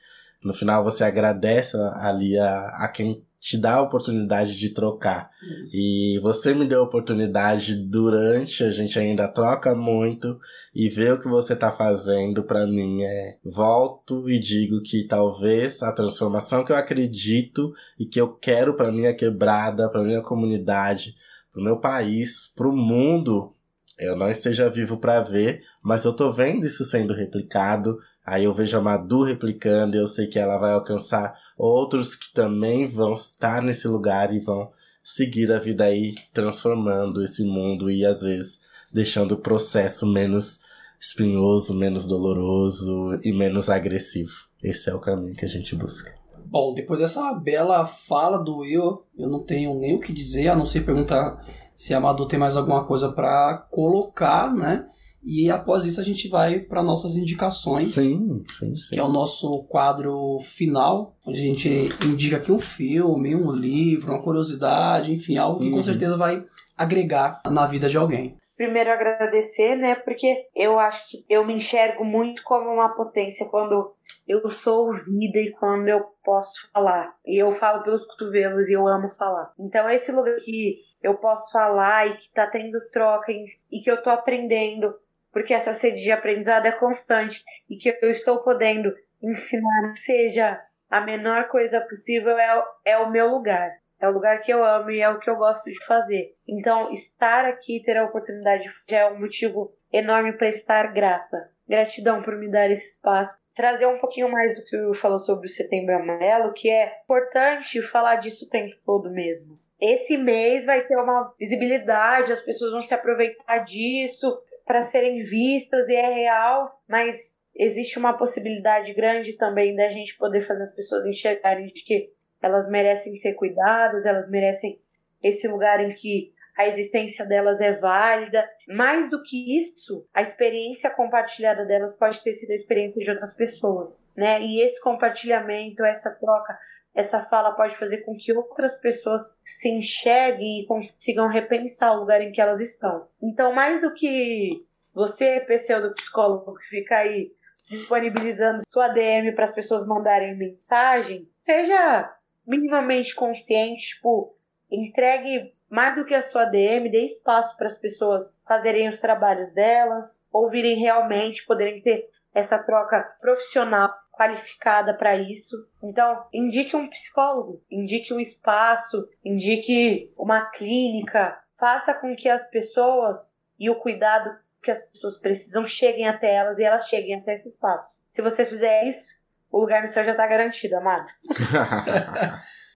No final você agradece ali a, a quem te dá a oportunidade de trocar. Isso. E você me deu a oportunidade durante, a gente ainda troca muito e ver o que você tá fazendo para mim é volto e digo que talvez a transformação que eu acredito e que eu quero para minha quebrada, para minha comunidade, pro meu país, pro mundo, eu não esteja vivo para ver, mas eu tô vendo isso sendo replicado. Aí eu vejo a Madu replicando e eu sei que ela vai alcançar outros que também vão estar nesse lugar e vão seguir a vida aí, transformando esse mundo e às vezes deixando o processo menos espinhoso, menos doloroso e menos agressivo. Esse é o caminho que a gente busca.
Bom, depois dessa bela fala do Will, eu não tenho nem o que dizer, a não ser perguntar se a Madu tem mais alguma coisa para colocar, né? E após isso a gente vai para nossas indicações.
Sim, sim, sim.
Que é o nosso quadro final, onde a gente indica aqui um filme, um livro, uma curiosidade, enfim, algo que uhum. com certeza vai agregar na vida de alguém.
Primeiro agradecer, né? Porque eu acho que eu me enxergo muito como uma potência quando eu sou ouvida e quando eu posso falar. E eu falo pelos cotovelos e eu amo falar. Então esse lugar que eu posso falar e que tá tendo troca e que eu tô aprendendo porque essa sede de aprendizado é constante e que eu estou podendo ensinar, seja a menor coisa possível, é, é o meu lugar. É o lugar que eu amo e é o que eu gosto de fazer. Então, estar aqui, ter a oportunidade, já é um motivo enorme para estar grata. Gratidão por me dar esse espaço. Trazer um pouquinho mais do que eu falou sobre o Setembro Amarelo, que é importante falar disso o tempo todo mesmo. Esse mês vai ter uma visibilidade, as pessoas vão se aproveitar disso para serem vistas e é real, mas existe uma possibilidade grande também da gente poder fazer as pessoas enxergarem de que elas merecem ser cuidadas, elas merecem esse lugar em que a existência delas é válida. Mais do que isso, a experiência compartilhada delas pode ter sido a experiência de outras pessoas, né? E esse compartilhamento, essa troca essa fala pode fazer com que outras pessoas se enxerguem e consigam repensar o lugar em que elas estão. Então, mais do que você, pseudo-psicólogo, que fica aí disponibilizando sua DM para as pessoas mandarem mensagem, seja minimamente consciente, tipo, entregue mais do que a sua DM, dê espaço para as pessoas fazerem os trabalhos delas, ouvirem realmente, poderem ter essa troca profissional qualificada para isso. Então, indique um psicólogo, indique um espaço, indique uma clínica, faça com que as pessoas e o cuidado que as pessoas precisam cheguem até elas e elas cheguem até esse espaço. Se você fizer isso, o lugar no céu já está garantido, amado.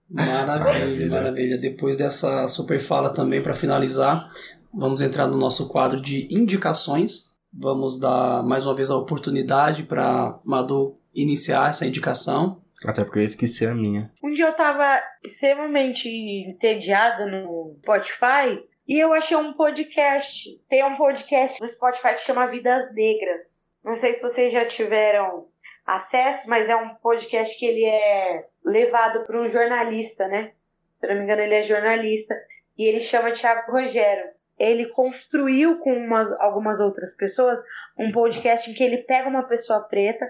maravilha, maravilha. Depois dessa super fala também para finalizar, vamos entrar no nosso quadro de indicações. Vamos dar mais uma vez a oportunidade para Madu iniciar essa indicação.
Até porque eu esqueci a minha.
Um dia eu tava extremamente entediada no Spotify e eu achei um podcast. Tem um podcast no Spotify que chama Vidas Negras. Não sei se vocês já tiveram acesso, mas é um podcast que ele é levado por um jornalista, né? Se não me engano, ele é jornalista. E ele chama Thiago Rogério. Ele construiu com umas, algumas outras pessoas um podcast em que ele pega uma pessoa preta,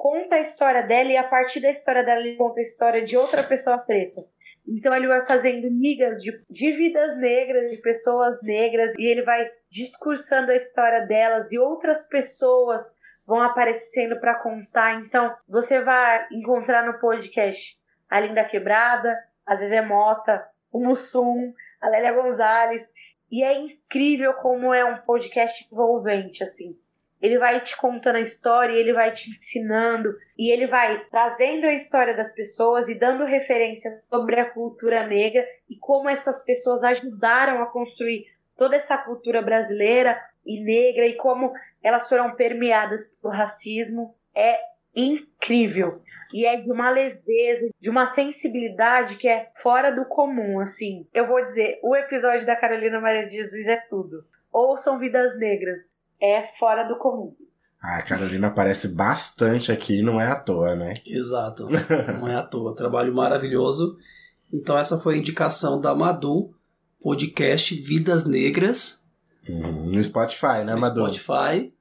conta a história dela e a partir da história dela ele conta a história de outra pessoa preta. Então ele vai fazendo migas de, de vidas negras, de pessoas negras, e ele vai discursando a história delas e outras pessoas vão aparecendo para contar. Então você vai encontrar no podcast a Linda Quebrada, a Zezé Mota, o Mussum, a Lélia Gonzalez. E é incrível como é um podcast envolvente, assim. Ele vai te contando a história, ele vai te ensinando e ele vai trazendo a história das pessoas e dando referências sobre a cultura negra e como essas pessoas ajudaram a construir toda essa cultura brasileira e negra e como elas foram permeadas pelo racismo. É incrível. E é de uma leveza, de uma sensibilidade que é fora do comum, assim. Eu vou dizer, o episódio da Carolina Maria de Jesus é tudo. Ouçam Vidas Negras é fora do comum.
A Carolina aparece bastante aqui, não é à toa, né?
Exato, não é à toa. Trabalho maravilhoso. Então essa foi a indicação da Madu, podcast Vidas Negras.
Uhum. No Spotify, né,
no
Madu?
Spotify.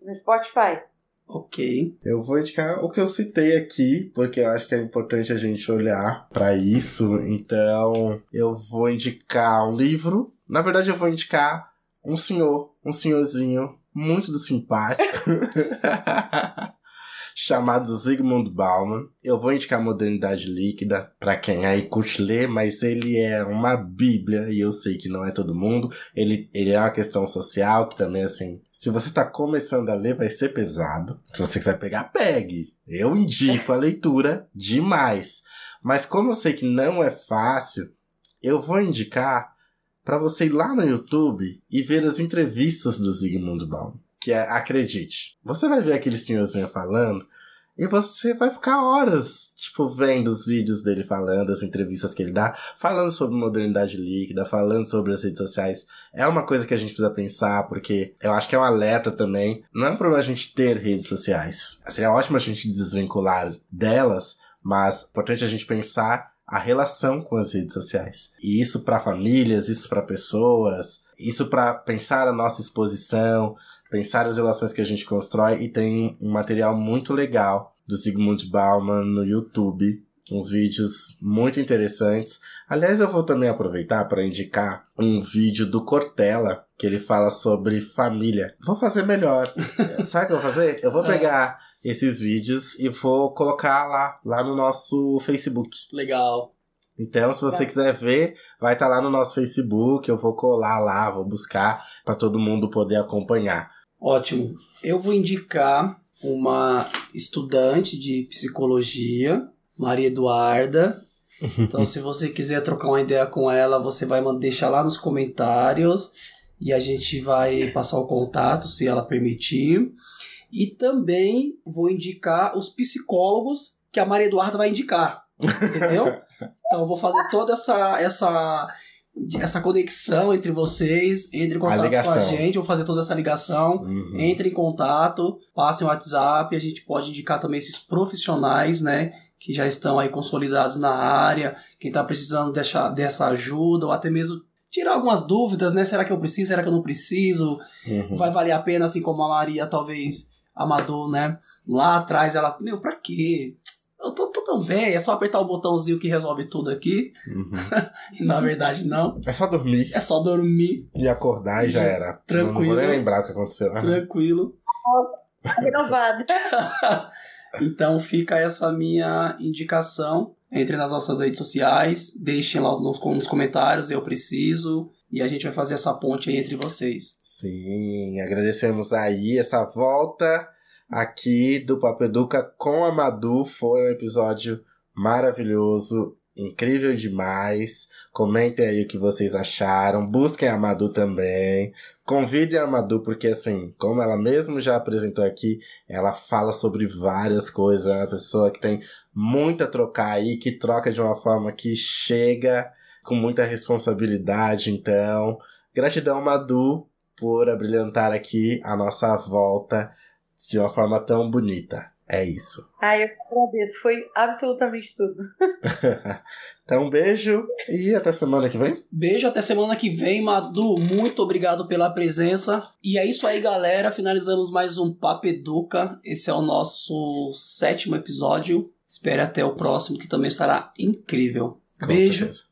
No Spotify.
Ok.
Eu vou indicar o que eu citei aqui, porque eu acho que é importante a gente olhar para isso. Então, eu vou indicar um livro. Na verdade, eu vou indicar um senhor, um senhorzinho muito simpático. chamado Zygmunt Bauman. Eu vou indicar Modernidade Líquida para quem aí curte ler, mas ele é uma bíblia e eu sei que não é todo mundo. Ele, ele é uma questão social que também, assim, se você tá começando a ler, vai ser pesado. Se você quiser pegar, pegue. Eu indico a leitura demais. Mas como eu sei que não é fácil, eu vou indicar para você ir lá no YouTube e ver as entrevistas do Zygmunt Bauman que é, acredite, você vai ver aquele senhorzinho falando e você vai ficar horas, tipo, vendo os vídeos dele falando, as entrevistas que ele dá, falando sobre modernidade líquida, falando sobre as redes sociais. É uma coisa que a gente precisa pensar, porque eu acho que é um alerta também. Não é um problema a gente ter redes sociais. Seria ótimo a gente desvincular delas, mas é importante a gente pensar a relação com as redes sociais. E isso para famílias, isso para pessoas, isso para pensar a nossa exposição, pensar as relações que a gente constrói e tem um material muito legal do Zygmunt Bauman no YouTube, uns vídeos muito interessantes. Aliás, eu vou também aproveitar para indicar um vídeo do Cortella que ele fala sobre família. Vou fazer melhor. Sabe o que eu vou fazer? Eu vou é. pegar esses vídeos e vou colocar lá, lá no nosso Facebook.
Legal.
Então, se você quiser ver, vai estar tá lá no nosso Facebook. Eu vou colar lá, vou buscar para todo mundo poder acompanhar.
Ótimo. Eu vou indicar uma estudante de psicologia, Maria Eduarda. Então, se você quiser trocar uma ideia com ela, você vai deixar lá nos comentários e a gente vai passar o contato, se ela permitir. E também vou indicar os psicólogos que a Maria Eduarda vai indicar, entendeu? Então, eu vou fazer toda essa essa essa conexão entre vocês, entre em contato com a gente, vou fazer toda essa ligação, uhum. entre em contato, passem o WhatsApp, a gente pode indicar também esses profissionais, né, que já estão aí consolidados na área, quem está precisando dessa, dessa ajuda, ou até mesmo tirar algumas dúvidas, né, será que eu preciso, será que eu não preciso, uhum. vai valer a pena, assim como a Maria talvez amador, né, lá atrás ela, meu, pra quê? eu tô, tô tão bem, é só apertar o botãozinho que resolve tudo aqui. Uhum. e na verdade não.
É só dormir.
É só dormir.
E acordar e já era. Tranquilo. Não, vou nem lembrar o que aconteceu.
Tranquilo.
Renovado.
então fica essa minha indicação. Entre nas nossas redes sociais, deixem lá nos, nos comentários, eu preciso. E a gente vai fazer essa ponte aí entre vocês.
Sim, agradecemos aí essa volta aqui do Papo Educa com a Madu. Foi um episódio maravilhoso, incrível demais. Comentem aí o que vocês acharam. Busquem a Madu também. Convidem a Madu, porque assim, como ela mesmo já apresentou aqui, ela fala sobre várias coisas. É uma pessoa que tem muito a trocar aí, que troca de uma forma que chega com muita responsabilidade. Então, gratidão, Madu, por abrilhantar aqui a nossa volta de uma forma tão bonita. É isso.
Ai, eu agradeço. Foi absolutamente tudo.
então, um beijo e até semana que vem.
Beijo, até semana que vem, Madu. Muito obrigado pela presença. E é isso aí, galera. Finalizamos mais um Papo Educa. Esse é o nosso sétimo episódio. Espere até o próximo, que também estará incrível. Com beijo. Certeza.